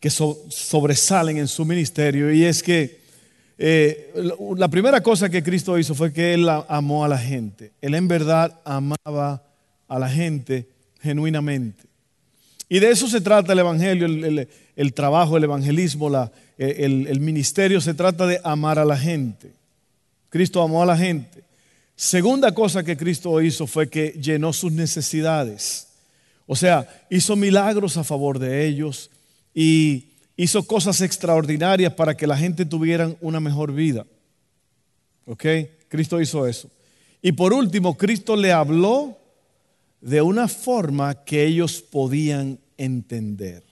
que sobresalen en su ministerio y es que eh, la primera cosa que Cristo hizo fue que Él amó a la gente. Él en verdad amaba a la gente genuinamente. Y de eso se trata el Evangelio, el, trabajo, el evangelismo, la, el, el ministerio, se trata de amar a la gente. Cristo amó a la gente. Segunda cosa que Cristo hizo fue que llenó sus necesidades. O sea, hizo milagros a favor de ellos y hizo cosas extraordinarias para que la gente tuviera una mejor vida. ¿Ok? Cristo hizo eso. Y por último, Cristo le habló de una forma que ellos podían entender.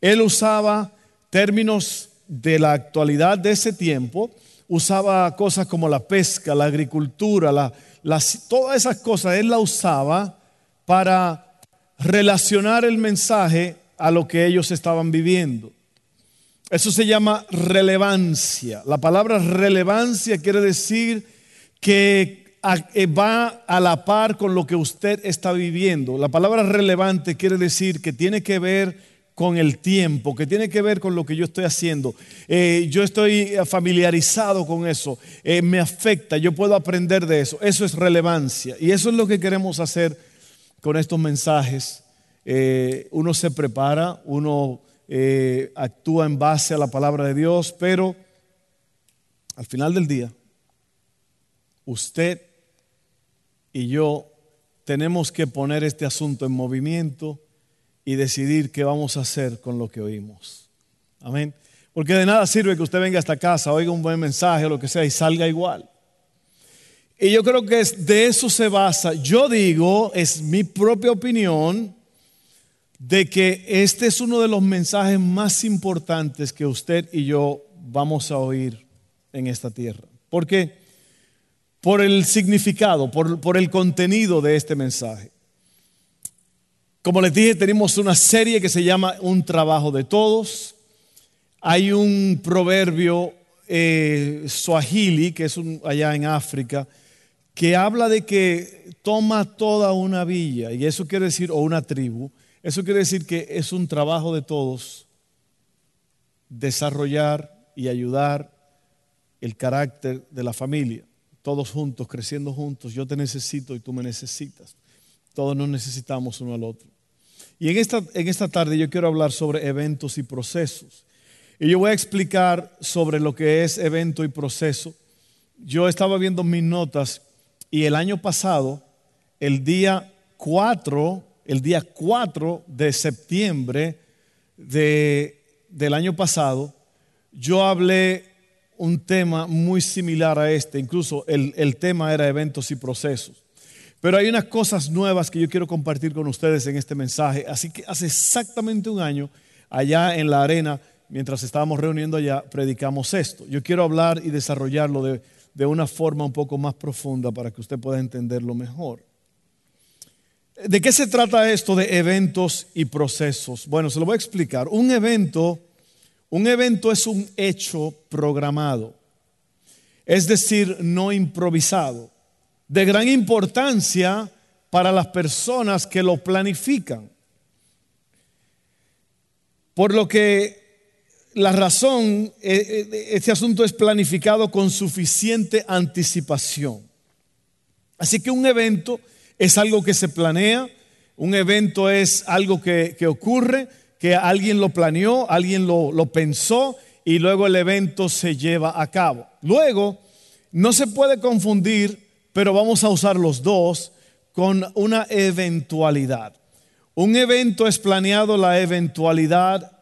Él usaba términos de la actualidad de ese tiempo, usaba cosas como la pesca, la agricultura, la, todas esas cosas, él la usaba para relacionar el mensaje a lo que ellos estaban viviendo. Eso se llama relevancia. La palabra relevancia quiere decir que eh, va a la par con lo que usted está viviendo. La palabra relevante quiere decir que tiene que ver con el tiempo, que tiene que ver con lo que yo estoy haciendo. Eh, yo estoy familiarizado con eso, eh, me afecta, yo puedo aprender de eso. Eso es relevancia. Y eso es lo que queremos hacer con estos mensajes eh, uno se prepara, uno eh, actúa en base a la palabra de Dios, pero al final del día, usted y yo tenemos que poner este asunto en movimiento y decidir qué vamos a hacer con lo que oímos. Amén. Porque de nada sirve que usted venga a esta casa, oiga un buen mensaje o lo que sea y salga igual. Y yo creo que de eso se basa. Yo digo, es mi propia opinión, de que este es uno de los mensajes más importantes que usted y yo vamos a oír en esta tierra. ¿Por qué? Por el significado, por, el contenido de este mensaje. Como les dije, tenemos una serie que se llama Un trabajo de todos. Hay un proverbio eh, swahili, que es allá en África, que habla de que toma toda una villa, y eso quiere decir, o una tribu, eso quiere decir que es un trabajo de todos desarrollar y ayudar el carácter de la familia, todos juntos, creciendo juntos. Yo te necesito y tú me necesitas. Todos nos necesitamos uno al otro. Y en esta, en esta tarde yo quiero hablar sobre eventos y procesos. Y yo voy a explicar sobre lo que es evento y proceso. Yo estaba viendo mis notas y el año pasado, el día 4 el día 4 de septiembre del año pasado, yo hablé un tema muy similar a este, incluso el, el tema era eventos y procesos. Pero hay unas cosas nuevas que yo quiero compartir con ustedes en este mensaje. Así que hace exactamente un año, allá en la arena, mientras estábamos reuniendo allá, predicamos esto. Yo quiero hablar y desarrollarlo de, de una forma un poco más profunda para que usted pueda entenderlo mejor. ¿De qué se trata esto de eventos y procesos? Bueno, se lo voy a explicar. Un evento, un evento es un hecho programado, es decir, no improvisado, de gran importancia para las personas que lo planifican. Por lo que la razón, e, e, este asunto es planificado con suficiente anticipación. Así que un evento es algo que se planea, un evento es algo que, ocurre, que alguien lo planeó, alguien lo, lo pensó y luego el evento se lleva a cabo. Luego, no se puede confundir, pero vamos a usar los dos con una eventualidad. Un evento es planeado, la eventualidad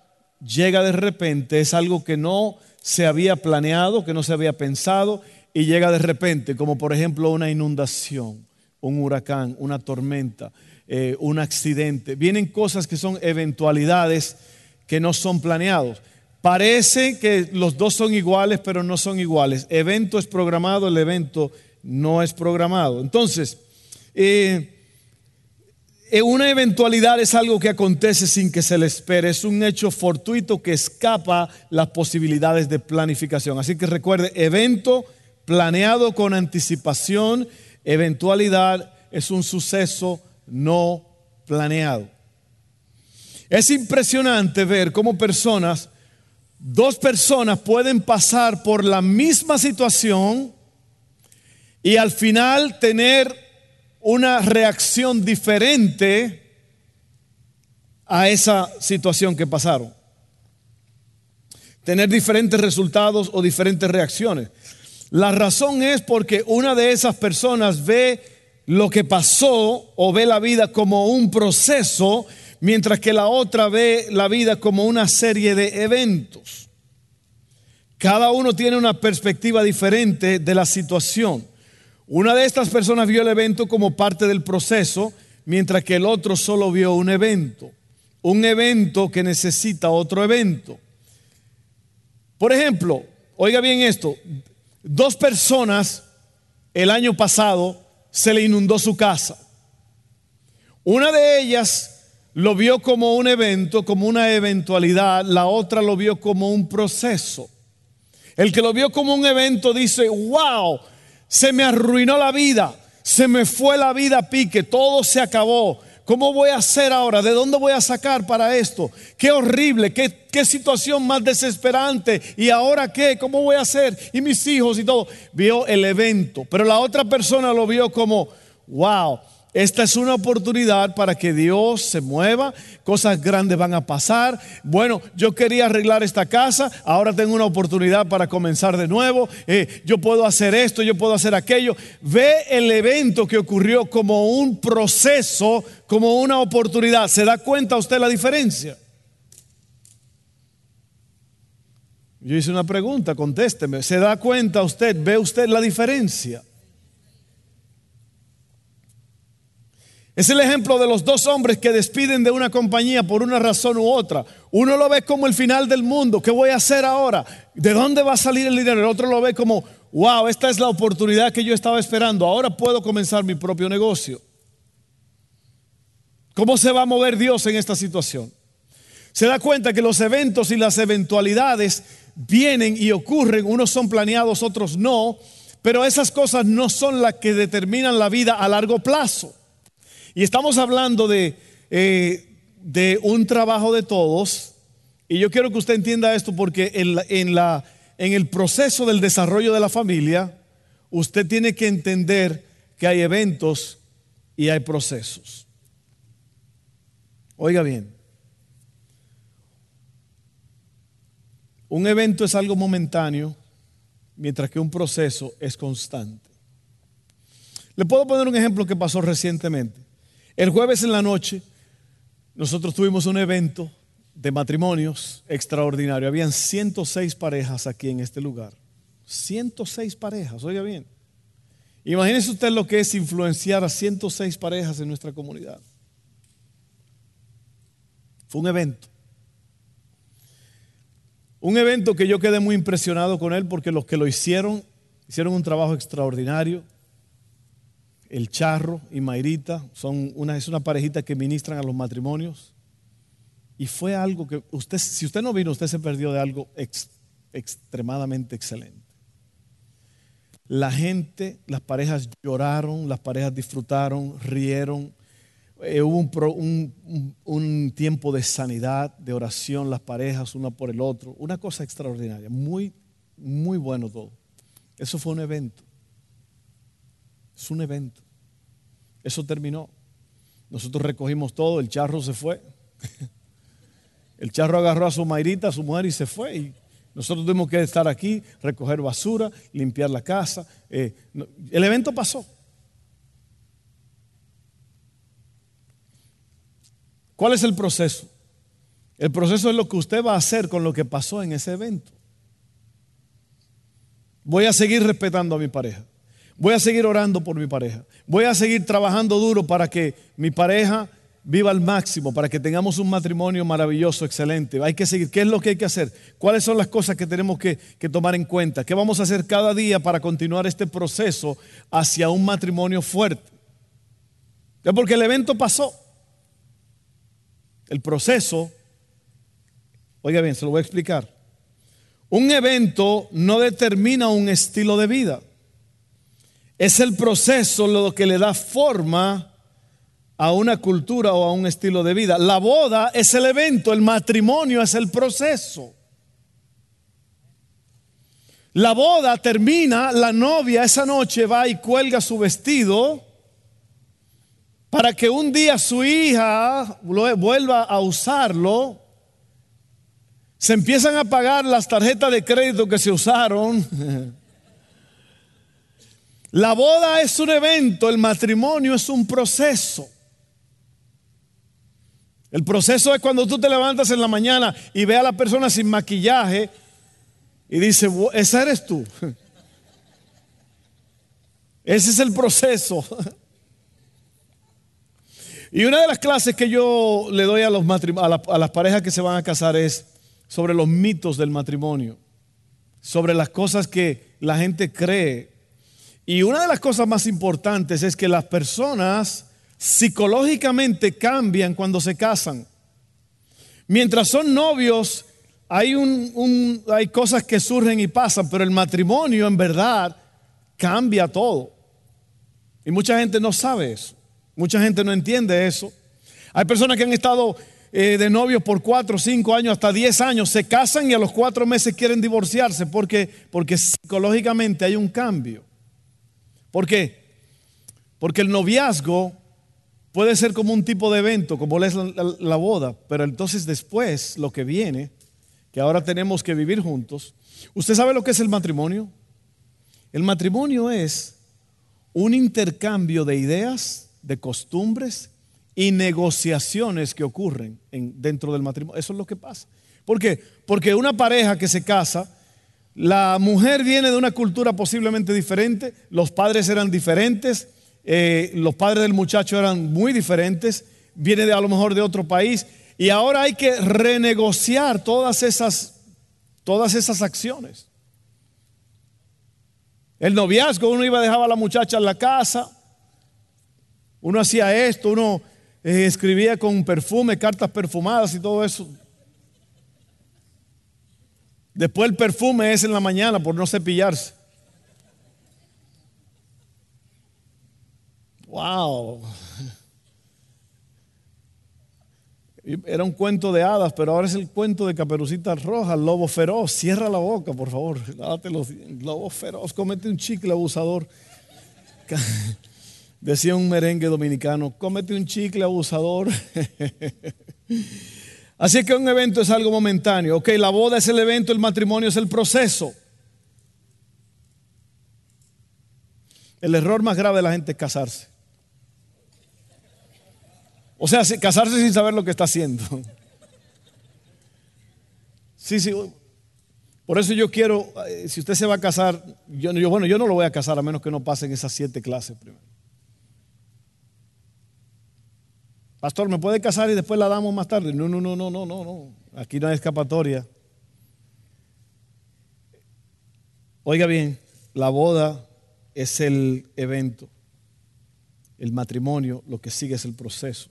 llega de repente, es algo que no se había planeado, que no se había pensado y llega de repente, como por ejemplo una inundación un huracán, una tormenta, eh, un accidente. Vienen cosas que son eventualidades que no son planeados. Parece que los dos son iguales, pero no son iguales. Evento es programado, el evento no es programado. Entonces, eh, eh, una eventualidad es algo que acontece sin que se le espere, es un hecho fortuito que escapa las posibilidades de planificación. Así que recuerde, evento planeado con anticipación, eventualidad es un suceso no planeado. Es impresionante ver cómo personas, dos personas pueden pasar por la misma situación y al final tener una reacción diferente a esa situación que pasaron. Tener diferentes resultados o diferentes reacciones. La razón es porque una de esas personas ve lo que pasó o ve la vida como un proceso, mientras que la otra ve la vida como una serie de eventos. Cada uno tiene una perspectiva diferente de la situación. Una de estas personas vio el evento como parte del proceso, mientras que el otro solo vio un evento. Un evento que necesita otro evento. Por ejemplo, oiga bien esto, dos personas el año pasado se le inundó su casa. Una de ellas lo vio como un evento, como una eventualidad, la otra lo vio como un proceso. El que lo vio como un evento dice, wow, se me arruinó la vida, se me fue la vida a pique, todo se acabó. ¿Cómo voy a hacer ahora? ¿De dónde voy a sacar para esto? Qué horrible, qué, qué situación más desesperante. ¿Y ahora qué? ¿Cómo voy a hacer? Y mis hijos y todo. Vio el evento, pero la otra persona lo vio como, wow, esta es una oportunidad para que Dios se mueva, cosas grandes van a pasar. Bueno, yo quería arreglar esta casa, ahora tengo una oportunidad para comenzar de nuevo. Eh, yo puedo hacer esto, yo puedo hacer aquello. Ve el evento que ocurrió como un proceso, como una oportunidad. ¿Se da cuenta usted la diferencia? Yo hice una pregunta, contésteme. ¿Se da cuenta usted, ve usted la diferencia? Es el ejemplo de los dos hombres que despiden de una compañía por una razón u otra. Uno lo ve como el final del mundo. ¿Qué voy a hacer ahora? ¿De dónde va a salir el dinero? El otro lo ve como, wow, esta es la oportunidad que yo estaba esperando. Ahora puedo comenzar mi propio negocio. ¿Cómo se va a mover Dios en esta situación? Se da cuenta que los eventos y las eventualidades vienen y ocurren. Unos son planeados, otros no. Pero esas cosas no son las que determinan la vida a largo plazo. Y estamos hablando de, eh, de un trabajo de todos. Y yo quiero que usted entienda esto porque en, en, la, en el proceso del desarrollo de la familia, usted tiene que entender que hay eventos y hay procesos. Oiga bien, un evento es algo momentáneo, mientras que un proceso es constante. Le puedo poner un ejemplo que pasó recientemente. El jueves en la noche nosotros tuvimos un evento de matrimonios extraordinario. Habían 106 parejas aquí en este lugar. 106 parejas, oiga bien. Imagínese usted lo que es influenciar a 106 parejas en nuestra comunidad. Fue un evento. Un evento que yo quedé muy impresionado con él porque los que lo hicieron hicieron un trabajo extraordinario el Charro y Mayrita, son una, es una parejita que ministran a los matrimonios. Y fue algo que usted, si usted no vino, usted se perdió de algo extremadamente excelente. La gente, las parejas lloraron, las parejas disfrutaron, rieron. Eh, hubo un, un, tiempo de sanidad, de oración, las parejas una por el otro. Una cosa extraordinaria, muy, muy bueno todo. Eso fue un evento. Es un evento. Eso terminó. Nosotros recogimos todo, el charro se fue. El charro agarró a su mairita, a su mujer y se fue. Y nosotros tuvimos que estar aquí, recoger basura, limpiar la casa. Eh, el evento pasó. ¿Cuál es el proceso? El proceso es lo que usted va a hacer con lo que pasó en ese evento. Voy a seguir respetando a mi pareja. Voy a seguir orando por mi pareja. Voy a seguir trabajando duro para que mi pareja viva al máximo, para que tengamos un matrimonio maravilloso, excelente. Hay que seguir. ¿Qué es lo que hay que hacer? ¿Cuáles son las cosas que tenemos que, tomar en cuenta? ¿Qué vamos a hacer cada día para continuar este proceso hacia un matrimonio fuerte? Es porque el evento pasó. El proceso, oiga bien, se lo voy a explicar. Un evento no determina un estilo de vida. Es el proceso lo que le da forma a una cultura o a un estilo de vida. La boda es el evento, el matrimonio es el proceso. La boda termina, la novia esa noche va y cuelga su vestido para que un día su hija vuelva a usarlo. Se empiezan a pagar las tarjetas de crédito que se usaron. La boda es un evento, el matrimonio es un proceso. El proceso es cuando tú te levantas en la mañana y ve a la persona sin maquillaje y dice, esa eres tú. Ese es el proceso. Y una de las clases que yo le doy a, los a, las parejas que se van a casar es sobre los mitos del matrimonio, sobre las cosas que la gente cree. Y una de las cosas más importantes es que las personas psicológicamente cambian cuando se casan. Mientras son novios, hay, un, hay cosas que surgen y pasan, pero el matrimonio en verdad cambia todo. Y mucha gente no sabe eso. Mucha gente no entiende eso. Hay personas que han estado eh, de novios por cuatro, cinco años, hasta diez años, se casan y a los cuatro meses quieren divorciarse porque, porque psicológicamente hay un cambio. ¿Por qué? Porque el noviazgo puede ser como un tipo de evento, como es la, boda, pero entonces después lo que viene, que ahora tenemos que vivir juntos, ¿usted sabe lo que es el matrimonio? El matrimonio es un intercambio de ideas, de costumbres y negociaciones que ocurren dentro del matrimonio. Eso es lo que pasa. ¿Por qué? Porque una pareja que se casa, la mujer viene de una cultura posiblemente diferente, los padres eran diferentes, eh, los padres del muchacho eran muy diferentes, viene de a lo mejor de otro país, y ahora hay que renegociar todas esas, todas esas acciones. El noviazgo, uno iba a dejar a la muchacha en la casa, uno hacía esto, uno eh, escribía con perfume, cartas perfumadas y todo eso. Después el perfume es en la mañana por no cepillarse. Wow. Era un cuento de hadas, pero ahora es el cuento de Caperucita Roja, lobo feroz. Cierra la boca, por favor. Lobo feroz, comete un chicle abusador. Decía un merengue dominicano, cómete un chicle abusador. Así que un evento es algo momentáneo. Ok, la boda es el evento, el matrimonio es el proceso. El error más grave de la gente es casarse. O sea, casarse sin saber lo que está haciendo. Sí, sí. Por eso yo quiero, eh, si usted se va a casar, yo, bueno, yo no lo voy a casar a menos que no pasen esas siete clases primero. Pastor, ¿me puede casar y después la damos más tarde? No, no, no, no, no, no, no. Aquí no hay escapatoria. Oiga bien, la boda es el evento. El matrimonio, lo que sigue es el proceso.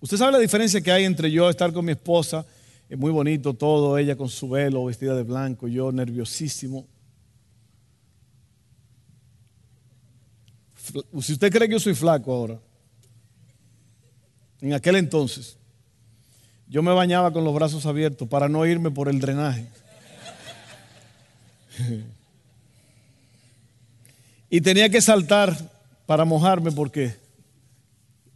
Usted sabe la diferencia que hay entre yo estar con mi esposa, es muy bonito todo, ella con su velo, vestida de blanco, yo nerviosísimo. Si usted cree que yo soy flaco ahora, en aquel entonces, yo me bañaba con los brazos abiertos para no irme por el drenaje. y tenía que saltar para mojarme porque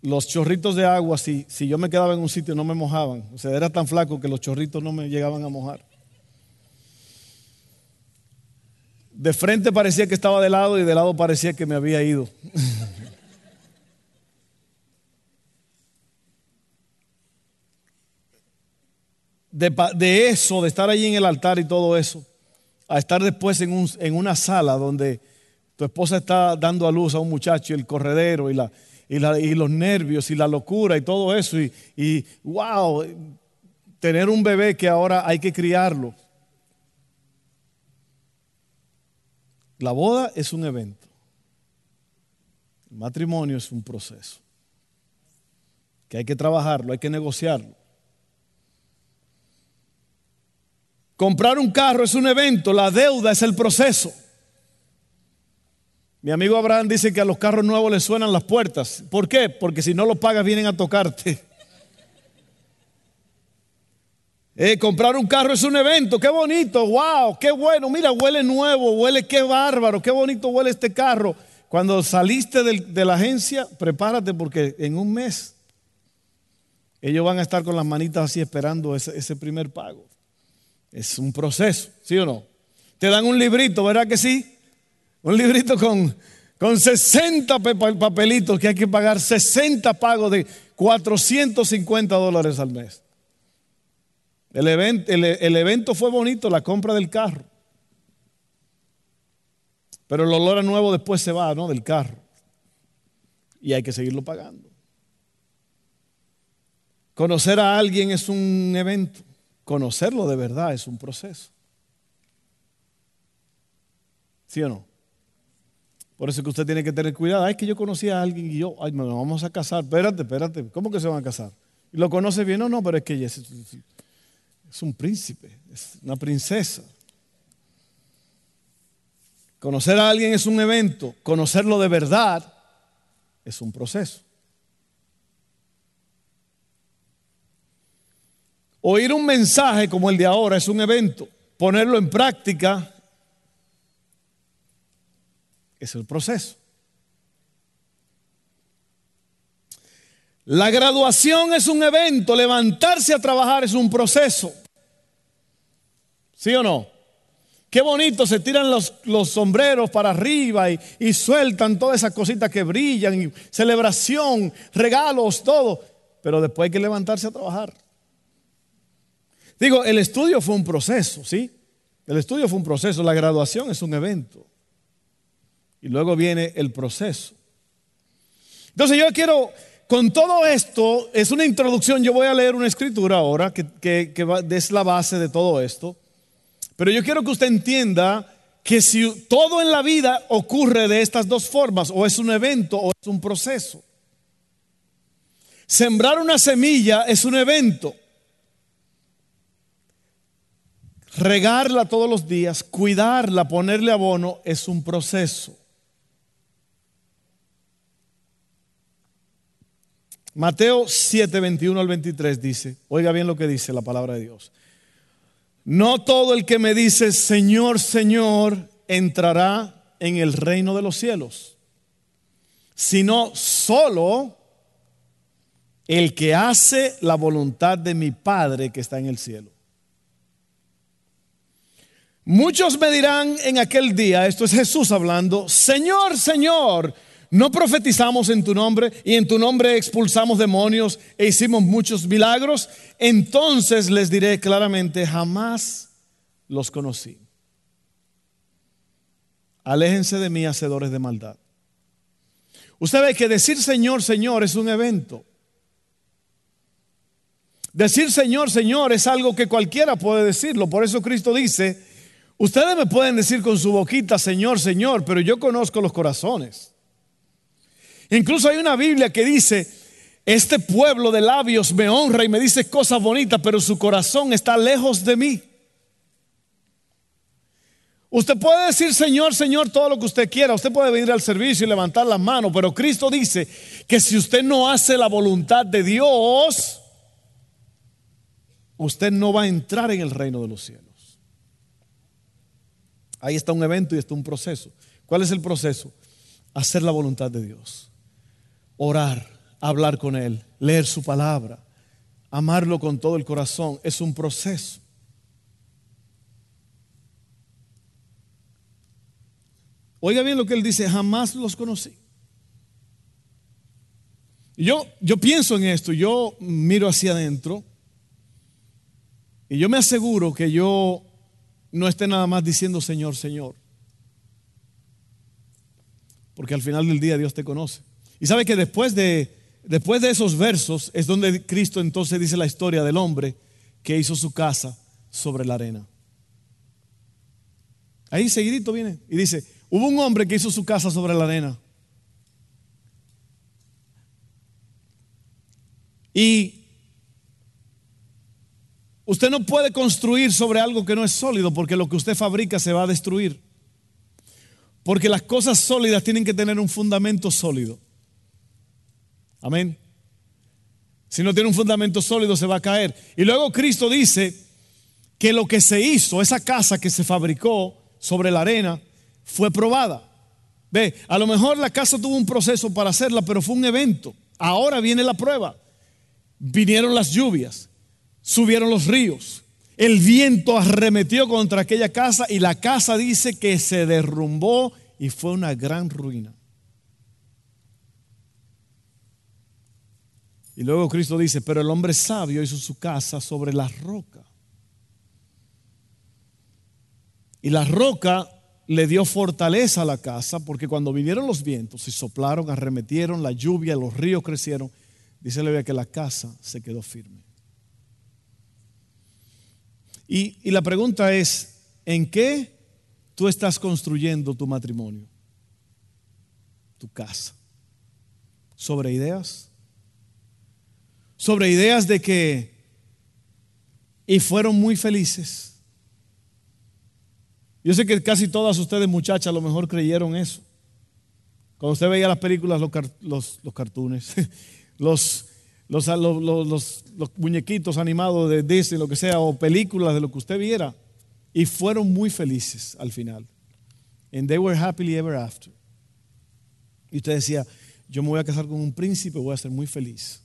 los chorritos de agua, si, si yo me quedaba en un sitio, no me mojaban. O sea, era tan flaco que los chorritos no me llegaban a mojar. De frente parecía que estaba de lado y de lado parecía que me había ido. De, eso, de estar allí en el altar y todo eso, a estar después en, un, en una sala donde tu esposa está dando a luz a un muchacho y el corredero y la, y, los nervios y la locura y todo eso. Y, y wow, tener un bebé que ahora hay que criarlo. La boda es un evento. El matrimonio es un proceso. Que hay que trabajarlo, hay que negociarlo. Comprar un carro es un evento, la deuda es el proceso. Mi amigo Abraham dice que a los carros nuevos les suenan las puertas. ¿Por qué? Porque si no los pagas vienen a tocarte. Eh, comprar un carro es un evento, qué bonito, wow, qué bueno, mira, huele nuevo, huele qué bárbaro, qué bonito huele este carro. Cuando saliste de la agencia, prepárate porque en un mes ellos van a estar con las manitas así esperando ese, ese primer pago. Es un proceso, ¿sí o no? Te dan un librito, ¿verdad que sí? Un librito con, con 60 papelitos que hay que pagar 60 pagos de 450 dólares al mes. El evento, el, evento fue bonito, la compra del carro. Pero el olor a nuevo después se va, ¿no? Del carro. Y hay que seguirlo pagando. Conocer a alguien es un evento. Conocerlo de verdad es un proceso. ¿Sí o no? Por eso es que usted tiene que tener cuidado. Es que yo conocí a alguien y yo, ay, nos vamos a casar. Espérate, espérate. ¿Cómo que se van a casar? ¿Lo conoce bien o no? Pero es que es un príncipe, es una princesa. Conocer a alguien es un evento, conocerlo de verdad es un proceso. Oír un mensaje como el de ahora es un evento, ponerlo en práctica es el proceso. La graduación es un evento, levantarse a trabajar es un proceso. ¿Sí o no? Qué bonito, se tiran los, los sombreros para arriba y, y, sueltan todas esas cositas que brillan, y celebración, regalos, todo. Pero después hay que levantarse a trabajar. Digo, el estudio fue un proceso, ¿sí? El estudio fue un proceso, la graduación es un evento. Y luego viene el proceso. Entonces yo quiero con todo esto, es una introducción, yo voy a leer una escritura ahora que, que, es la base de todo esto, pero yo quiero que usted entienda que si todo en la vida ocurre de estas dos formas, o es un evento o es un proceso. Sembrar una semilla es un evento. Regarla todos los días, cuidarla, ponerle abono es un proceso. Mateo 7, 21 al 23 dice, oiga bien lo que dice la palabra de Dios. No todo el que me dice, Señor, Señor, entrará en el reino de los cielos, sino solo el que hace la voluntad de mi Padre que está en el cielo. Muchos me dirán en aquel día, esto es Jesús hablando, Señor, Señor, no profetizamos en tu nombre y en tu nombre expulsamos demonios e hicimos muchos milagros. Entonces les diré claramente, jamás los conocí. Aléjense de mí, hacedores de maldad. Usted ve que decir Señor, Señor es un evento. Decir Señor, Señor es algo que cualquiera puede decirlo. Por eso Cristo dice, ustedes me pueden decir con su boquita Señor, Señor, pero yo conozco los corazones. Incluso hay una Biblia que dice, este pueblo de labios me honra y me dice cosas bonitas, pero su corazón está lejos de mí. Usted puede decir, Señor, Señor, todo lo que usted quiera. Usted puede venir al servicio y levantar las manos, pero Cristo dice que si usted no hace la voluntad de Dios, usted no va a entrar en el reino de los cielos. Ahí está un evento y está un proceso. ¿Cuál es el proceso? Hacer la voluntad de Dios orar, hablar con Él, leer su palabra, amarlo con todo el corazón. Es un proceso. Oiga bien lo que Él dice, jamás los conocí. Yo, yo pienso en esto, yo miro hacia adentro y yo me aseguro que yo no esté nada más diciendo Señor, Señor. Porque al final del día Dios te conoce. Y sabe que después de, después de esos versos es donde Cristo entonces dice la historia del hombre que hizo su casa sobre la arena. Ahí seguidito viene y dice, hubo un hombre que hizo su casa sobre la arena. Y usted no puede construir sobre algo que no es sólido porque lo que usted fabrica se va a destruir. Porque las cosas sólidas tienen que tener un fundamento sólido. Amén. Si no tiene un fundamento sólido se va a caer. Y luego Cristo dice que lo que se hizo, esa casa que se fabricó sobre la arena, fue probada. Ve, a lo mejor la casa tuvo un proceso para hacerla, pero fue un evento. Ahora viene la prueba. Vinieron las lluvias, subieron los ríos, el viento arremetió contra aquella casa y la casa dice que se derrumbó y fue una gran ruina. Y luego Cristo dice, pero el hombre sabio hizo su casa sobre la roca. Y la roca le dio fortaleza a la casa porque cuando vinieron los vientos y soplaron, arremetieron, la lluvia, los ríos crecieron, Dice la Biblia que la casa se quedó firme. Y, y la pregunta es, ¿en qué tú estás construyendo tu matrimonio? Tu casa. ¿Sobre ideas? Sobre ideas de que, y fueron muy felices. Yo sé que casi todas ustedes muchachas a lo mejor creyeron eso. Cuando usted veía las películas, los, los, los los, los, los, muñequitos animados de Disney, lo que sea, o películas de lo que usted viera, y fueron muy felices al final. And they were happily ever after. Y usted decía, yo me voy a casar con un príncipe, voy a ser muy feliz.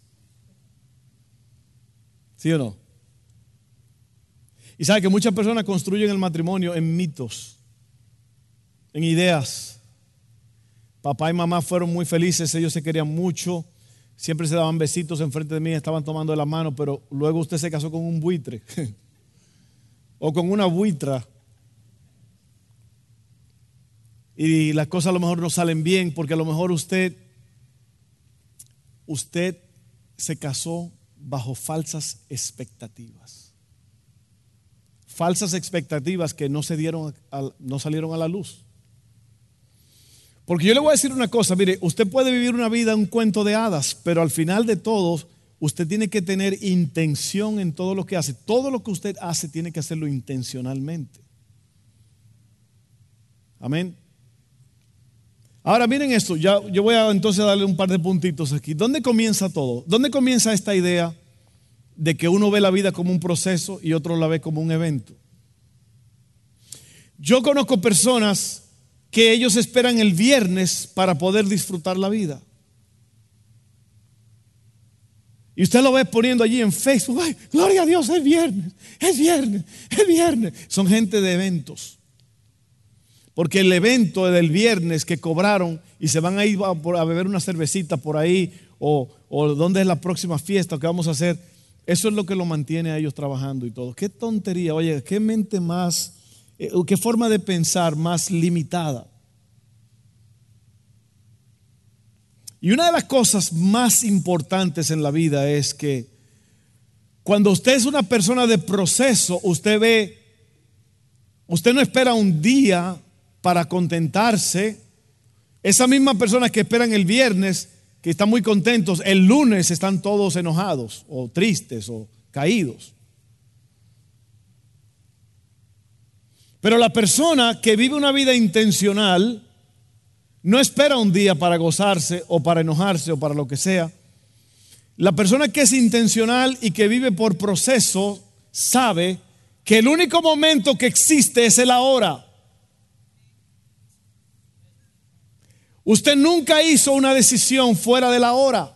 ¿Sí o no? Y sabe que muchas personas construyen el matrimonio en mitos, en ideas. Papá y mamá fueron muy felices, ellos se querían mucho, siempre se daban besitos enfrente de mí, estaban tomando la mano, pero luego usted se casó con un buitre o con una buitra. Y las cosas a lo mejor no salen bien porque a lo mejor usted usted se casó bajo falsas expectativas. Falsas expectativas que no se dieron no salieron a la luz. Porque yo le voy a decir una cosa, mire, usted puede vivir una vida, un cuento de hadas, pero al final de todo, usted tiene que tener intención en todo lo que hace. Todo lo que usted hace tiene que hacerlo intencionalmente. Amén. Ahora miren esto, yo voy a entonces darle un par de puntitos aquí. ¿Dónde comienza todo? ¿Dónde comienza esta idea de que uno ve la vida como un proceso y otro la ve como un evento? Yo conozco personas que ellos esperan el viernes para poder disfrutar la vida. Y usted lo ve poniendo allí en Facebook, ay, gloria a Dios, es viernes, es viernes, es viernes. Son gente de eventos. Porque el evento del viernes que cobraron y se van a ir a, beber una cervecita por ahí o, o dónde es la próxima fiesta que vamos a hacer, eso es lo que lo mantiene a ellos trabajando y todo. Qué tontería, oye, qué mente más eh, qué forma de pensar más limitada. Y una de las cosas más importantes en la vida es que cuando usted es una persona de proceso, usted ve, usted no espera un día para contentarse. Esa misma persona que esperan el viernes, que están muy contentos, el lunes están todos enojados o tristes o caídos. Pero la persona que vive una vida intencional no espera un día para gozarse o para enojarse o para lo que sea. La persona que es intencional y que vive por proceso sabe que el único momento que existe es el ahora. Usted nunca hizo una decisión fuera de la hora.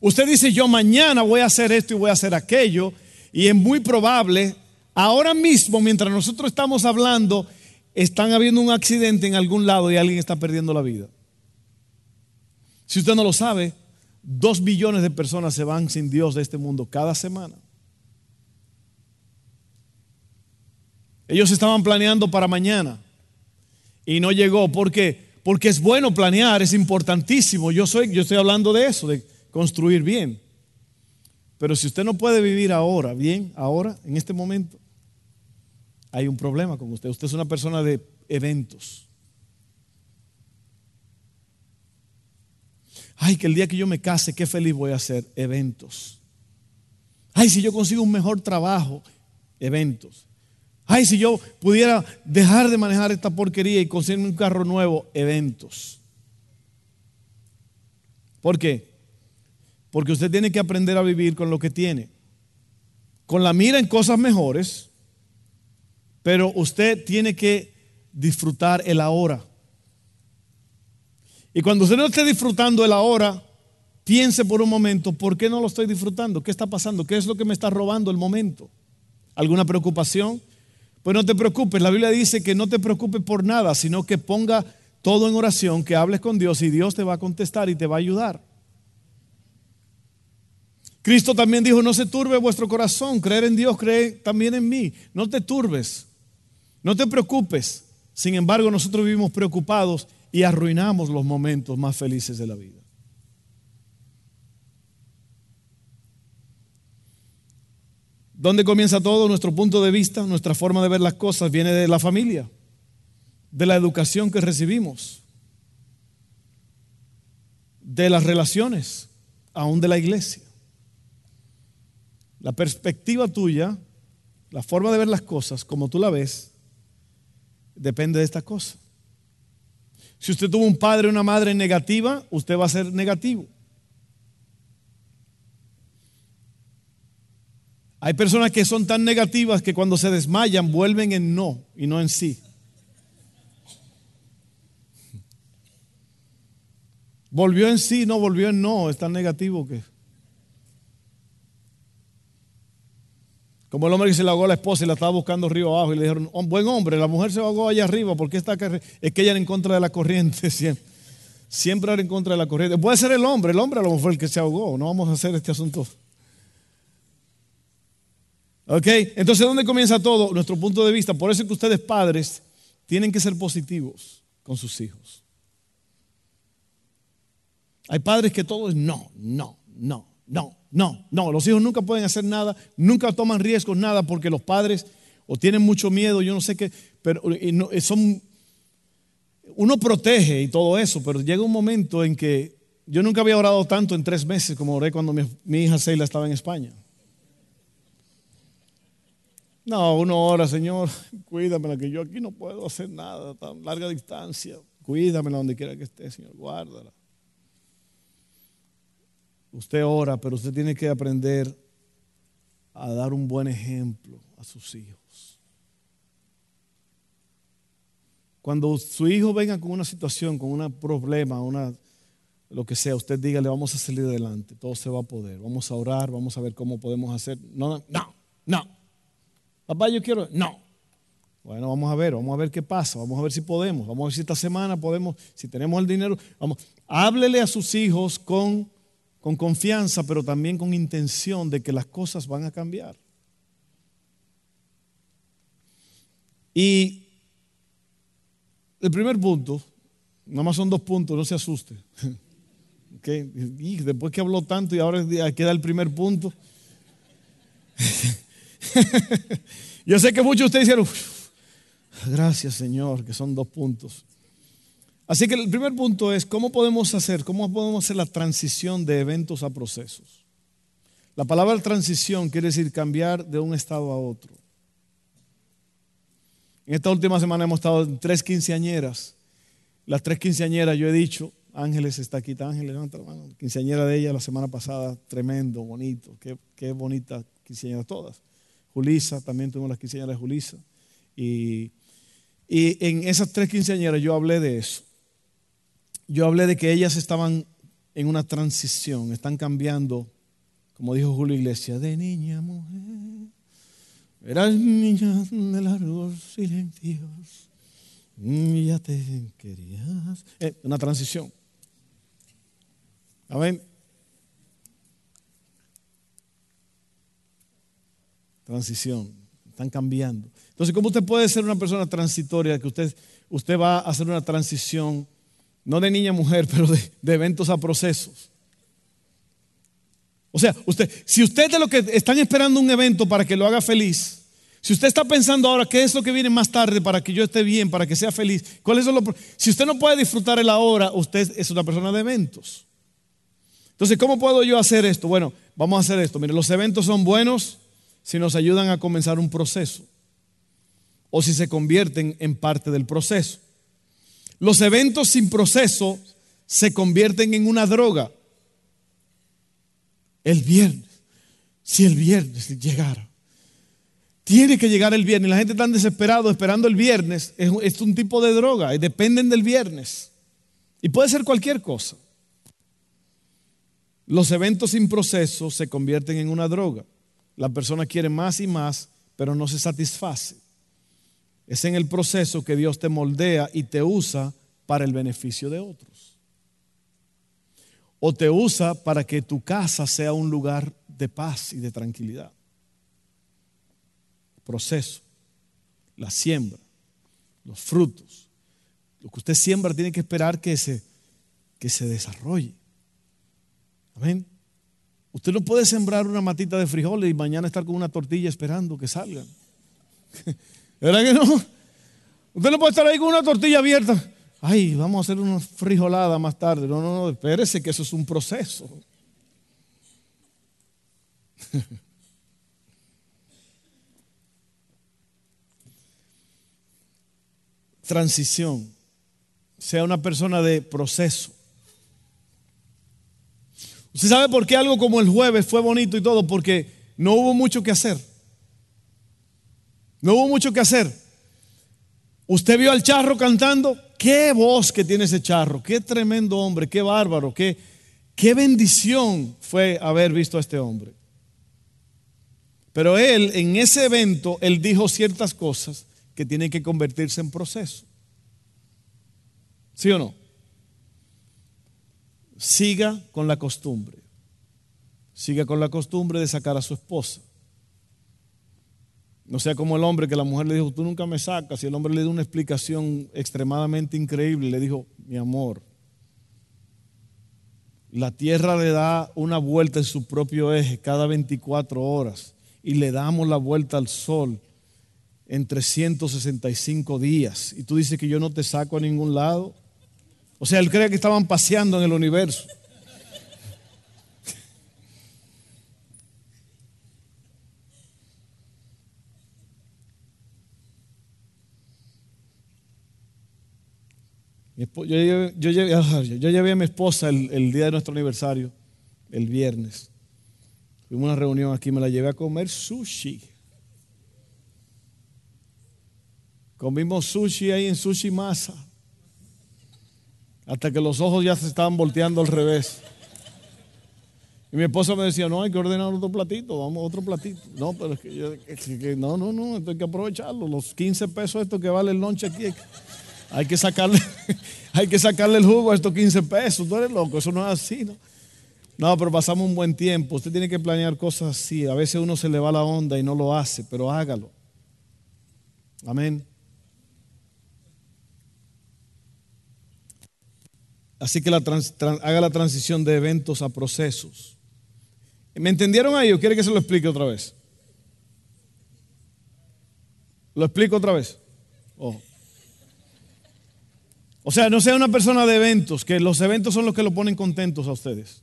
Usted dice, yo mañana voy a hacer esto y voy a hacer aquello. Y es muy probable Ahora mismo, mientras nosotros estamos hablando, están habiendo un accidente en algún lado y alguien está perdiendo la vida. Si usted no lo sabe, dos billones de personas se van sin Dios de este mundo cada semana. Ellos estaban planeando para mañana y no llegó. ¿Por qué? porque es bueno planear, es importantísimo. Yo, soy, yo estoy hablando de eso, de construir bien. Pero si usted no puede vivir ahora, bien, ahora, en este momento, hay un problema con usted. Usted es una persona de eventos. Ay, que el día que yo me case, qué feliz voy a ser. Eventos. Ay, si yo consigo un mejor trabajo. Eventos. Ay, si yo pudiera dejar de manejar esta porquería y conseguirme un carro nuevo. Eventos. ¿Por qué? Porque usted tiene que aprender a vivir con lo que tiene. Con la mira en cosas mejores, pero usted tiene que disfrutar el ahora. Y cuando usted no esté disfrutando el ahora, piense por un momento, ¿por qué no lo estoy disfrutando? ¿Qué está pasando? ¿Qué es lo que me está robando el momento? ¿Alguna preocupación? Pues no te preocupes, la Biblia dice que no te preocupes por nada, sino que ponga todo en oración, que hables con Dios y Dios te va a contestar y te va a ayudar. Cristo también dijo, no se turbe vuestro corazón, creer en Dios, cree también en mí. No te turbes, no te preocupes. Sin embargo, nosotros vivimos preocupados y arruinamos los momentos más felices de la vida. ¿Dónde comienza todo? Nuestro punto de vista, nuestra forma de ver las cosas viene de la familia, de la educación que recibimos, de las relaciones, aún de la iglesia. La perspectiva tuya, la forma de ver las cosas, como tú la ves, depende de esta cosa. Si usted tuvo un padre o una madre negativa, usted va a ser negativo. Hay personas que son tan negativas que cuando se desmayan vuelven en no y no en sí. Volvió en sí, no volvió en no, es tan negativo que... Como el hombre que se le ahogó a la esposa y la estaba buscando río abajo y le dijeron, buen hombre, la mujer se ahogó allá arriba porque está es que ella era en contra de la corriente siempre. Siempre era en contra de la corriente. Puede ser el hombre, el hombre a lo mejor fue el que se ahogó. No vamos a hacer este asunto. ¿Ok? Entonces, ¿dónde comienza todo? Nuestro punto de vista. Por eso es que ustedes padres tienen que ser positivos con sus hijos. Hay padres que todo es no, no, no, no, no, no, los hijos nunca pueden hacer nada, nunca toman riesgos, nada, porque los padres o tienen mucho miedo, yo no sé qué, pero son, uno protege y todo eso, pero llega un momento en que yo nunca había orado tanto en tres meses como oré cuando mi, mi hija Seila estaba en España. No, uno ora, Señor, cuídamela, que yo aquí no puedo hacer nada tan larga distancia. Cuídamela donde quiera que esté, Señor, guárdala. Usted ora, pero usted tiene que aprender a dar un buen ejemplo a sus hijos. Cuando su hijo venga con una situación, con un problema, una, lo que sea, usted dígale, vamos a salir adelante, todo se va a poder, vamos a orar, vamos a ver cómo podemos hacer. No, no, no. Papá, yo quiero, no. Bueno, vamos a ver, vamos a ver qué pasa, vamos a ver si podemos, vamos a ver si esta semana podemos, si tenemos el dinero, vamos, háblele a sus hijos con con confianza, pero también con intención de que las cosas van a cambiar. Y el primer punto, nada más son dos puntos, no se asuste. Y después que habló tanto y ahora queda el primer punto. Yo sé que muchos de ustedes dijeron, gracias Señor, que son dos puntos. Así que el primer punto es, ¿cómo podemos hacer? ¿Cómo podemos hacer la transición de eventos a procesos? La palabra transición quiere decir cambiar de un estado a otro. En esta última semana hemos estado en tres quinceañeras. Las tres quinceañeras, yo he dicho, Ángeles está aquí, Ángeles, levanta la mano. Quinceañera de ella la semana pasada, tremendo, bonito, qué, qué bonita quinceañera todas. Julisa, también tuvimos las quinceañeras de Julisa. Y, y en esas tres quinceañeras yo hablé de eso yo hablé de que ellas estaban en una transición, están cambiando, como dijo Julio Iglesias, de niña a mujer. Eras niña de largos silencios ya te querías. Eh, una transición. Amén. Transición. Están cambiando. Entonces, ¿cómo usted puede ser una persona transitoria que usted, usted va a hacer una transición no de niña a mujer, pero de, eventos a procesos. O sea, usted, si usted de lo que están esperando un evento para que lo haga feliz, si usted está pensando ahora qué es lo que viene más tarde para que yo esté bien, para que sea feliz, ¿cuáles son los Si usted no puede disfrutar el ahora, usted es una persona de eventos. Entonces, ¿cómo puedo yo hacer esto? Bueno, vamos a hacer esto. Mire, los eventos son buenos si nos ayudan a comenzar un proceso o si se convierten en parte del proceso. Los eventos sin proceso se convierten en una droga. El viernes, si el viernes llegara, tiene que llegar el viernes. La gente está desesperada esperando el viernes. Es, un tipo de droga. Dependen del viernes. Y puede ser cualquier cosa. Los eventos sin proceso se convierten en una droga. La persona quiere más y más, pero no se satisface. Es en el proceso que Dios te moldea y te usa para el beneficio de otros. O te usa para que tu casa sea un lugar de paz y de tranquilidad proceso, la siembra, los frutos. Lo que usted siembra tiene que esperar que se, que se desarrolle. Amén. Usted no puede sembrar una matita de frijoles y mañana estar con una tortilla esperando que salgan. ¿Verdad que no? Usted no puede estar ahí con una tortilla abierta. Ay, vamos a hacer una frijolada más tarde. No, no, no, espérese que eso es un proceso. transición, sea una persona de proceso. ¿Usted sabe por qué algo como el jueves fue bonito y todo? Porque no hubo mucho que hacer. No hubo mucho que hacer. Usted vio al charro cantando. Qué voz que tiene ese charro. Qué tremendo hombre. Qué bárbaro. Qué, qué bendición fue haber visto a este hombre. Pero él, en ese evento, él dijo ciertas cosas que tienen que convertirse en proceso. ¿Sí o no? Siga con la costumbre. Siga con la costumbre de sacar a su esposa. No sea como el hombre que la mujer le dijo, tú nunca me sacas. Y el hombre le dio una explicación extremadamente increíble. Le dijo, mi amor, la tierra le da una vuelta en su propio eje cada 24 horas y le damos la vuelta al sol en 365 días. Y tú dices que yo no te saco a ningún lado. O sea, él cree que estaban paseando en el universo. Yo llevé, a mi esposa el, día de nuestro aniversario, el viernes. Fuimos a una reunión aquí, me la llevé a comer sushi. Comimos sushi ahí en Sushi Masa. Hasta que los ojos ya se estaban volteando al revés. Y mi esposa me decía, no, hay que ordenar otro platito, vamos otro platito. No, pero es que, yo, no, no, no, esto hay que aprovecharlo. Los 15 pesos esto que vale el lunch aquí, hay que sacarle, hay que sacarle el jugo a estos 15 pesos. Tú eres loco, eso no es así, ¿no? No, pero pasamos un buen tiempo. Usted tiene que planear cosas así. A veces uno se le va la onda y no lo hace, pero hágalo. Amén. Así que haga la transición de eventos a procesos. ¿Me entendieron ahí o quiere que se lo explique otra vez? ¿Lo explico otra vez? Oh. O sea, no sea una persona de eventos, que los eventos son los que lo ponen contentos a ustedes.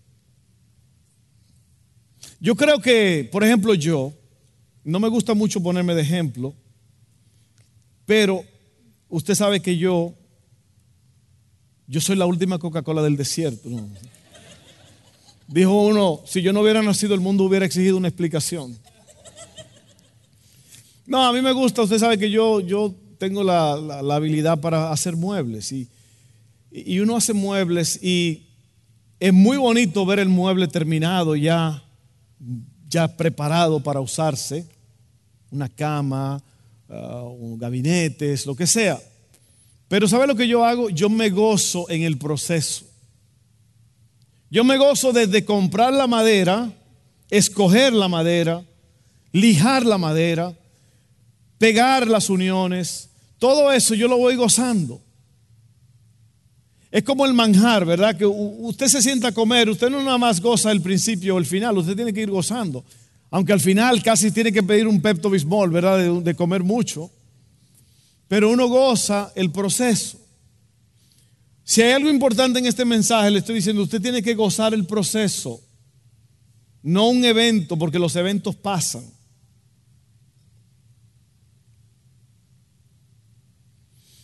Yo creo que, por ejemplo, yo, no me gusta mucho ponerme de ejemplo, pero usted sabe que yo yo soy la última Coca-Cola del desierto. Dijo uno, si yo no hubiera nacido el mundo hubiera exigido una explicación. No, a mí me gusta, usted sabe que yo, yo tengo la, habilidad para hacer muebles y, y uno hace muebles y es muy bonito ver el mueble terminado ya, ya preparado para usarse, una cama, uh, gabinetes, lo que sea. Pero ¿sabe lo que yo hago? Yo me gozo en el proceso. Yo me gozo desde comprar la madera, escoger la madera, lijar la madera, pegar las uniones. Todo eso yo lo voy gozando. Es como el manjar, ¿verdad? Que usted se sienta a comer, usted no nada más goza el principio o el final, usted tiene que ir gozando. Aunque al final casi tiene que pedir un Pepto Bismol, ¿verdad? De, de comer mucho. Pero uno goza el proceso. Si hay algo importante en este mensaje, le estoy diciendo, usted tiene que gozar el proceso, no un evento, porque los eventos pasan.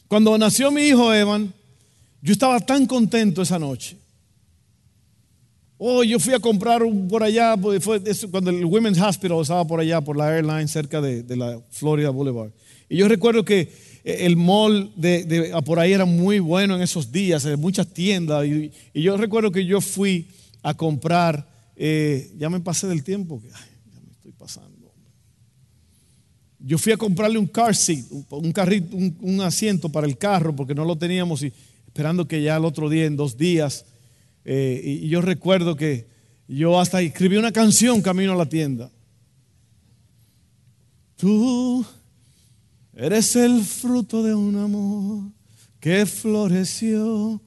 Cuando nació mi hijo Evan, yo estaba tan contento esa noche. Oh, yo fui a comprar por allá, pues, fue cuando el Women's Hospital estaba por allá, por la airline cerca de, de la Florida Boulevard. Y yo recuerdo que el mall de, por ahí era muy bueno en esos días, muchas tiendas. Y, yo recuerdo que yo fui a comprar, eh, ya me pasé del tiempo, ya me estoy pasando. Yo fui a comprarle un car seat, un, carrito, un, asiento para el carro, porque no lo teníamos y esperando que ya el otro día, en dos días, eh, y, y yo recuerdo que yo hasta escribí una canción camino a la tienda. Tú Eres el fruto de un amor que floreció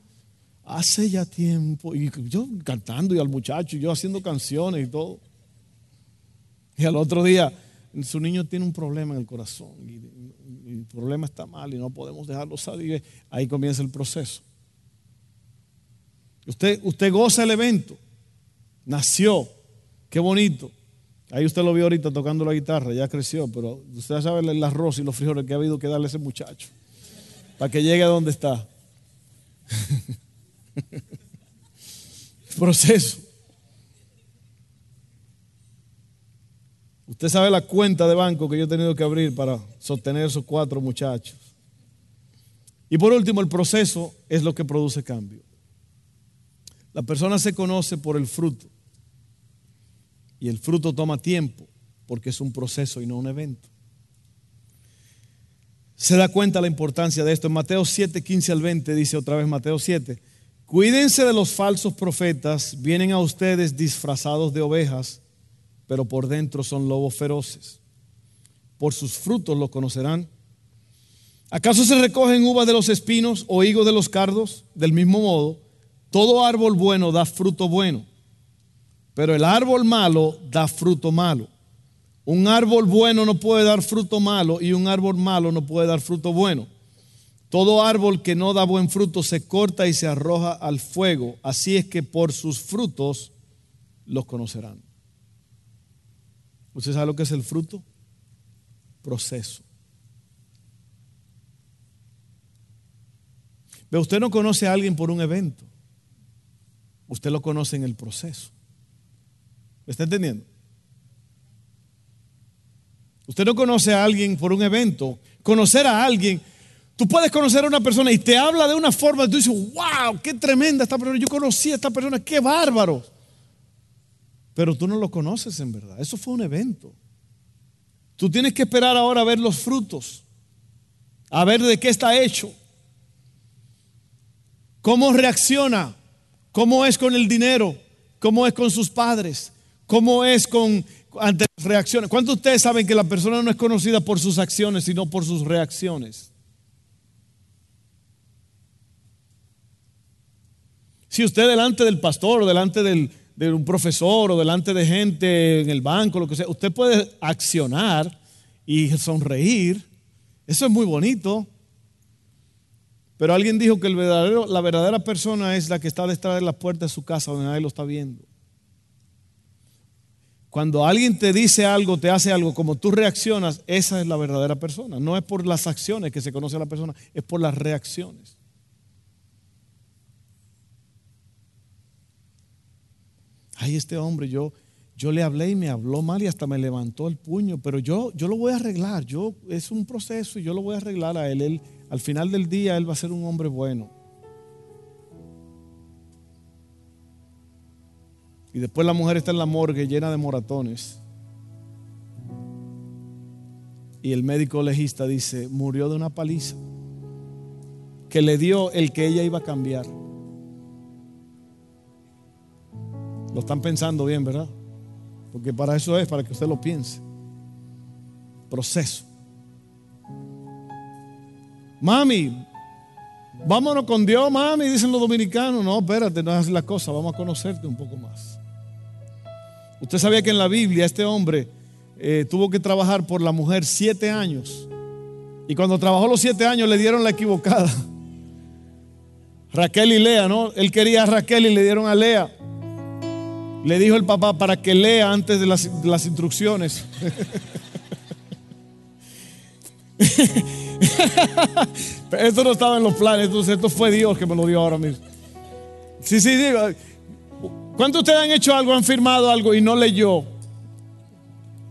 hace ya tiempo. Y yo cantando y al muchacho, y yo haciendo canciones y todo. Y al otro día, su niño tiene un problema en el corazón y, el problema está mal y no podemos dejarlo salir. Ahí comienza el proceso. Usted, usted goza el evento. Nació. Qué bonito. Ahí usted lo vio ahorita tocando la guitarra, ya creció, pero usted sabe el arroz y los frijoles que ha habido que darle a ese muchacho para que llegue a donde está. Proceso. Usted sabe la cuenta de banco que yo he tenido que abrir para sostener esos cuatro muchachos. Y por último, el proceso es lo que produce cambio. La persona se conoce por el fruto. Y el fruto toma tiempo porque es un proceso y no un evento. Se da cuenta la importancia de esto. En Mateo 7, 15 al 20 dice otra vez Mateo 7, cuídense de los falsos profetas, vienen a ustedes disfrazados de ovejas, pero por dentro son lobos feroces. Por sus frutos lo conocerán. ¿Acaso se recogen uvas de los espinos o higos de los cardos? Del mismo modo, todo árbol bueno da fruto bueno pero el árbol malo da fruto malo. Un árbol bueno no puede dar fruto malo y un árbol malo no puede dar fruto bueno. Todo árbol que no da buen fruto se corta y se arroja al fuego. Así es que por sus frutos los conocerán. ¿Usted sabe lo que es el fruto? Proceso. Pero usted no conoce a alguien por un evento. Usted lo conoce en el proceso. ¿Me está entendiendo? Usted no conoce a alguien por un evento. Conocer a alguien, tú puedes conocer a una persona y te habla de una forma, tú dices, wow, qué tremenda esta persona. Yo conocí a esta persona, qué bárbaro. Pero tú no lo conoces en verdad. Eso fue un evento. Tú tienes que esperar ahora a ver los frutos, a ver de qué está hecho, cómo reacciona, cómo es con el dinero, cómo es con sus padres, ¿Cómo es con ante las reacciones? ¿Cuántos de ustedes saben que la persona no es conocida por sus acciones, sino por sus reacciones? Si usted delante del pastor o delante de un profesor o delante de gente en el banco, lo que sea, usted puede accionar y sonreír. Eso es muy bonito. Pero alguien dijo que la verdadera persona es la que está detrás de la puerta de su casa donde nadie lo está viendo. Cuando alguien te dice algo, te hace algo, como tú reaccionas, esa es la verdadera persona. No es por las acciones que se conoce a la persona, es por las reacciones. Ay, este hombre, yo, yo le hablé y me habló mal y hasta me levantó el puño, pero yo, yo lo voy a arreglar. Yo, es un proceso y yo lo voy a arreglar a él. él. Al final del día, él va a ser un hombre bueno. Y después la mujer está en la morgue llena de moratones. Y el médico legista dice, murió de una paliza que le dio el que ella iba a cambiar. Lo están pensando bien, ¿verdad? Porque para eso es, para que usted lo piense. Proceso. Mami, Vámonos con Dios, mami, dicen los dominicanos. No, espérate, no es la cosa, vamos a conocerte un poco más. Usted sabía que en la Biblia este hombre eh, tuvo que trabajar por la mujer siete años. Y cuando trabajó los siete años le dieron la equivocada. Raquel y Lea, ¿no? Él quería a Raquel y le dieron a Lea. Le dijo el papá para que lea antes de las, las instrucciones. esto no estaba en los planes, entonces esto fue Dios que me lo dio ahora mismo. Sí, sí, digo. ¿Cuántos de ustedes han hecho algo, han firmado algo y no leyó?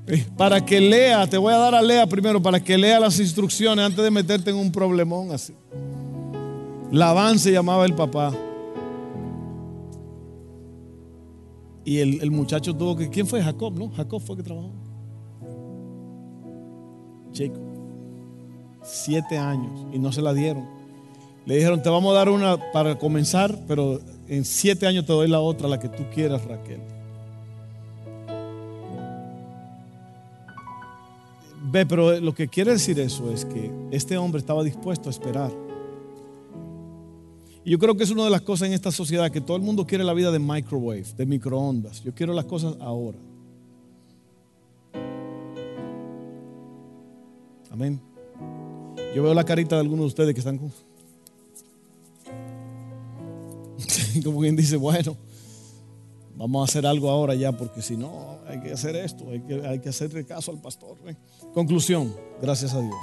Eh, para que lea, te voy a dar a lea primero, para que lea las instrucciones antes de meterte en un problemón así. Labán se llamaba el papá. Y el, el, muchacho tuvo que. ¿Quién fue? Jacob, ¿no? Jacob fue que trabajó. Jacob siete años y no se la dieron. Le dijeron, te vamos a dar una para comenzar, pero en siete años te doy la otra, la que tú quieras, Raquel. Ve, pero lo que quiere decir eso es que este hombre estaba dispuesto a esperar. Y yo creo que es una de las cosas en esta sociedad que todo el mundo quiere la vida de microwave, de microondas. Yo quiero las cosas ahora. Amén. Yo veo la carita de algunos de ustedes que están como, como quien dice, bueno, vamos a hacer algo ahora ya, porque si no, hay que hacer esto, hay que, hay que hacerle caso al pastor. Conclusión, gracias a Dios.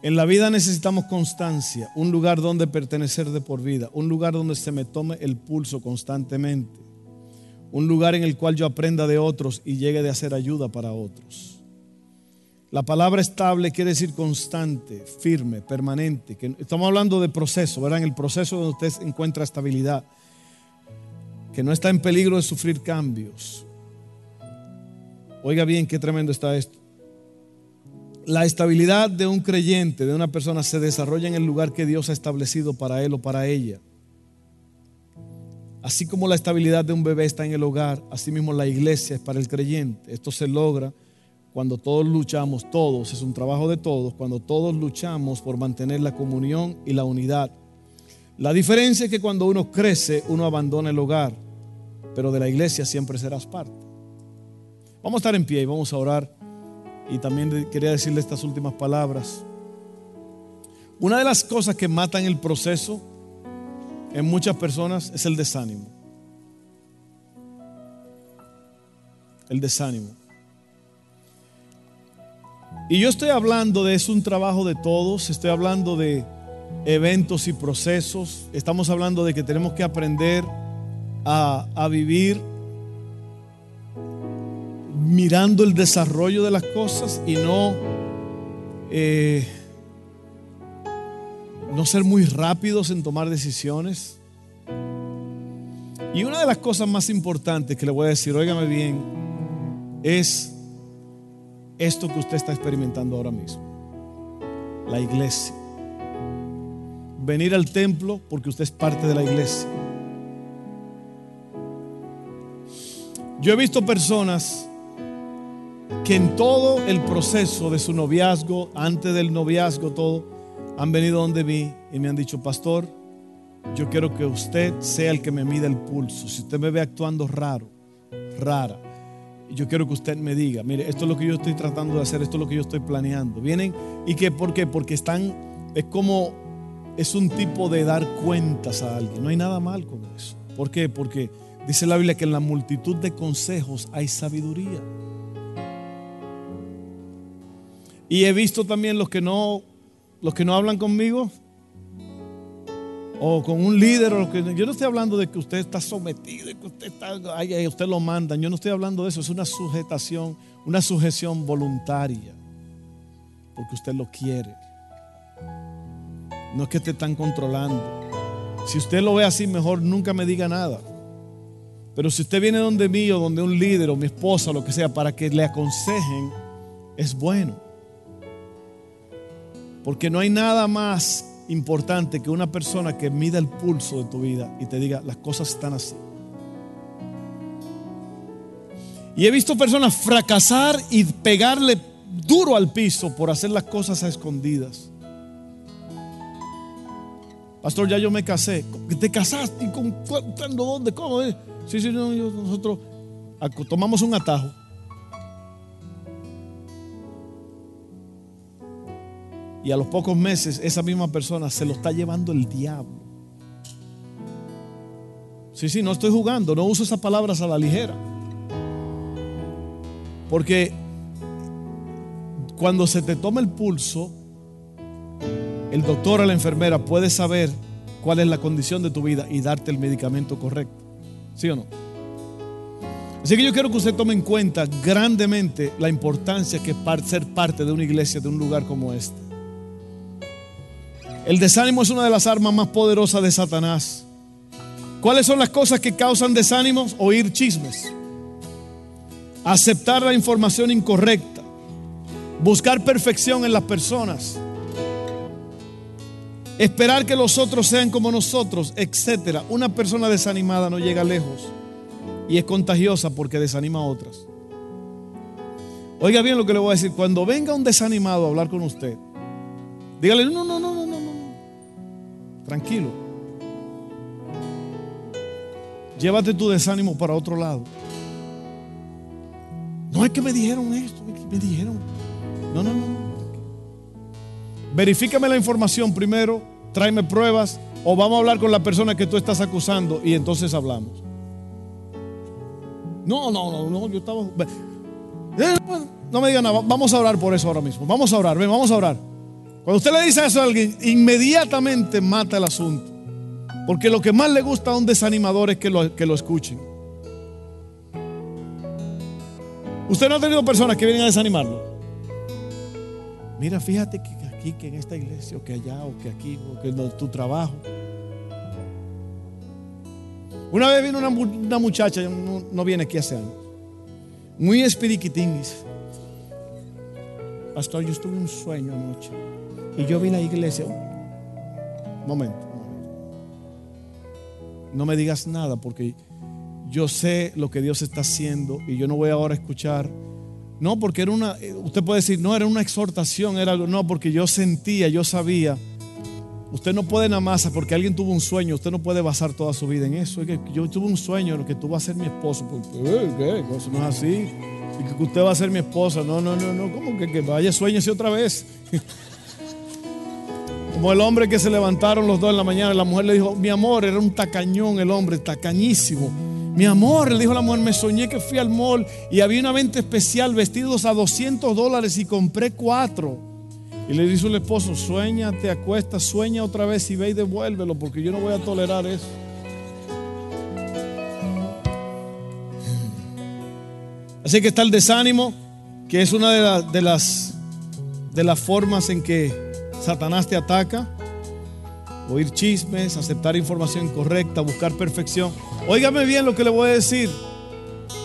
En la vida necesitamos constancia, un lugar donde pertenecer de por vida, un lugar donde se me tome el pulso constantemente, un lugar en el cual yo aprenda de otros y llegue de hacer ayuda para otros. La palabra estable quiere decir constante, firme, permanente. Estamos hablando de proceso, ¿verdad? En el proceso donde usted encuentra estabilidad, que no está en peligro de sufrir cambios. Oiga bien, qué tremendo está esto. La estabilidad de un creyente, de una persona, se desarrolla en el lugar que Dios ha establecido para él o para ella. Así como la estabilidad de un bebé está en el hogar, así mismo la iglesia es para el creyente. Esto se logra cuando todos luchamos, todos, es un trabajo de todos, cuando todos luchamos por mantener la comunión y la unidad. La diferencia es que cuando uno crece, uno abandona el hogar, pero de la iglesia siempre serás parte. Vamos a estar en pie y vamos a orar. Y también quería decirle estas últimas palabras. Una de las cosas que matan el proceso en muchas personas es el desánimo. El desánimo. Y yo estoy hablando de es un trabajo de todos, estoy hablando de eventos y procesos, estamos hablando de que tenemos que aprender a, a vivir mirando el desarrollo de las cosas y no, eh, no ser muy rápidos en tomar decisiones. Y una de las cosas más importantes que le voy a decir, óigame bien, es esto que usted está experimentando ahora mismo. La iglesia. Venir al templo porque usted es parte de la iglesia. Yo he visto personas que en todo el proceso de su noviazgo, antes del noviazgo, todo, han venido donde mí y me han dicho, pastor, yo quiero que usted sea el que me mida el pulso. Si usted me ve actuando raro, rara, yo quiero que usted me diga, mire, esto es lo que yo estoy tratando de hacer, esto es lo que yo estoy planeando. Vienen y que, ¿por qué? Porque están, es como, es un tipo de dar cuentas a alguien. No hay nada mal con eso. ¿Por qué? Porque dice la Biblia que en la multitud de consejos hay sabiduría. Y he visto también los que no, los que no hablan conmigo, o con un líder. O que, yo no estoy hablando de que usted está sometido, que usted, está, usted lo mandan. Yo no estoy hablando de eso. Es una sujetación, una sujeción voluntaria. Porque usted lo quiere. No es que te están controlando. Si usted lo ve así, mejor nunca me diga nada. Pero si usted viene donde mí o donde un líder o mi esposa lo que sea para que le aconsejen, es bueno. Porque no hay nada más importante que una persona que mida el pulso de tu vida y te diga, las cosas están así. Y he visto personas fracasar y pegarle duro al piso por hacer las cosas a escondidas. Pastor, ya yo me casé. ¿Te casaste? ¿Y con cuándo? ¿Dónde? ¿Cómo? Sí, sí, no, nosotros tomamos un atajo. Y a los pocos meses esa misma persona se lo está llevando el diablo. Sí, sí, no estoy jugando, no uso esas palabras a la ligera. Porque cuando se te toma el pulso, el doctor o la enfermera puede saber cuál es la condición de tu vida y darte el medicamento correcto. ¿Sí o no? Así que yo quiero que usted tome en cuenta grandemente la importancia que es ser parte de una iglesia, de un lugar como este. El desánimo es una de las armas más poderosas de Satanás. ¿Cuáles son las cosas que causan desánimos? Oír chismes, aceptar la información incorrecta, buscar perfección en las personas, esperar que los otros sean como nosotros, etc. Una persona desanimada no llega lejos y es contagiosa porque desanima a otras. Oiga bien lo que le voy a decir. Cuando venga un desanimado a hablar con usted, dígale, no, no, no, no. Tranquilo. Llévate tu desánimo para otro lado. No es que me dijeron esto, me dijeron. No, no, no. Verifícame la información primero, tráeme pruebas o vamos a hablar con la persona que tú estás acusando y entonces hablamos. No, no, no, no, yo estaba... Eh, no me digan nada, vamos a orar por eso ahora mismo. Vamos a orar, ven, vamos a orar. Cuando usted le dice eso a alguien, inmediatamente mata el asunto. Porque lo que más le gusta a un desanimador es que lo, que lo escuchen. Usted no ha tenido personas que vienen a desanimarlo. Mira, fíjate que aquí, que en esta iglesia, o que allá, o que aquí, o que en tu trabajo. Una vez vino una, muchacha, no, viene aquí hace años, muy espiriquitín. Pastor, yo estuve en un sueño anoche y yo vi la iglesia. momento, No me digas nada porque yo sé lo que Dios está haciendo y yo no voy ahora a escuchar. No, porque era una, usted puede decir, no, era una exhortación, era algo, no, porque yo sentía, yo sabía Usted no puede nada más porque alguien tuvo un sueño, usted no puede basar toda su vida en eso. yo tuve un sueño en que tú vas a ser mi esposo. Pues. Eso no es así. Y que usted va a ser mi esposa. No, no, no, no. ¿Cómo que, que vaya sueñese otra vez? Como el hombre que se levantaron los dos en la mañana, la mujer le dijo, mi amor, era un tacañón el hombre, tacañísimo. Mi amor, le dijo la mujer, me soñé que fui al mall y había una venta especial, vestidos a 200 dólares y compré cuatro. Y le dice el esposo, sueña, te acuestas, sueña otra vez y ve y devuélvelo, porque yo no voy a tolerar eso. Así que está el desánimo, que es una de, las, de las formas en que Satanás te ataca. Oír chismes, aceptar información incorrecta, buscar perfección. Óigame bien lo que le voy a decir.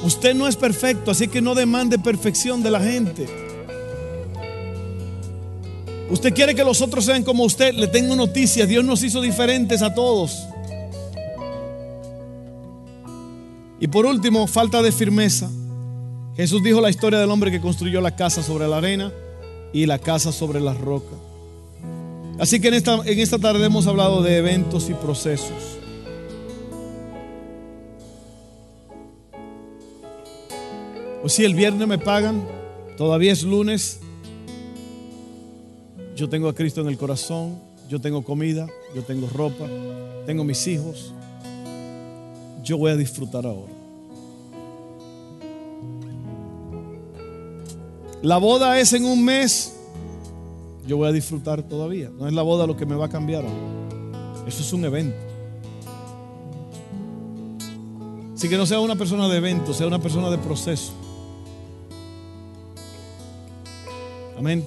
Usted no es perfecto, así que no demande perfección de la gente. Usted quiere que los otros sean como usted. Le tengo noticias. Dios nos hizo diferentes a todos. Y por último, falta de firmeza. Jesús dijo la historia del hombre que construyó la casa sobre la arena y la casa sobre la roca. Así que en esta, en esta tarde hemos hablado de eventos y procesos. Pues si el viernes me pagan, todavía es lunes, yo tengo a Cristo en el corazón, yo tengo comida, yo tengo ropa, tengo mis hijos. Yo voy a disfrutar ahora. La boda es en un mes, yo voy a disfrutar todavía. No es la boda lo que me va a cambiar. Eso es un evento. Así que no sea una persona de evento, sea una persona de proceso. Amén.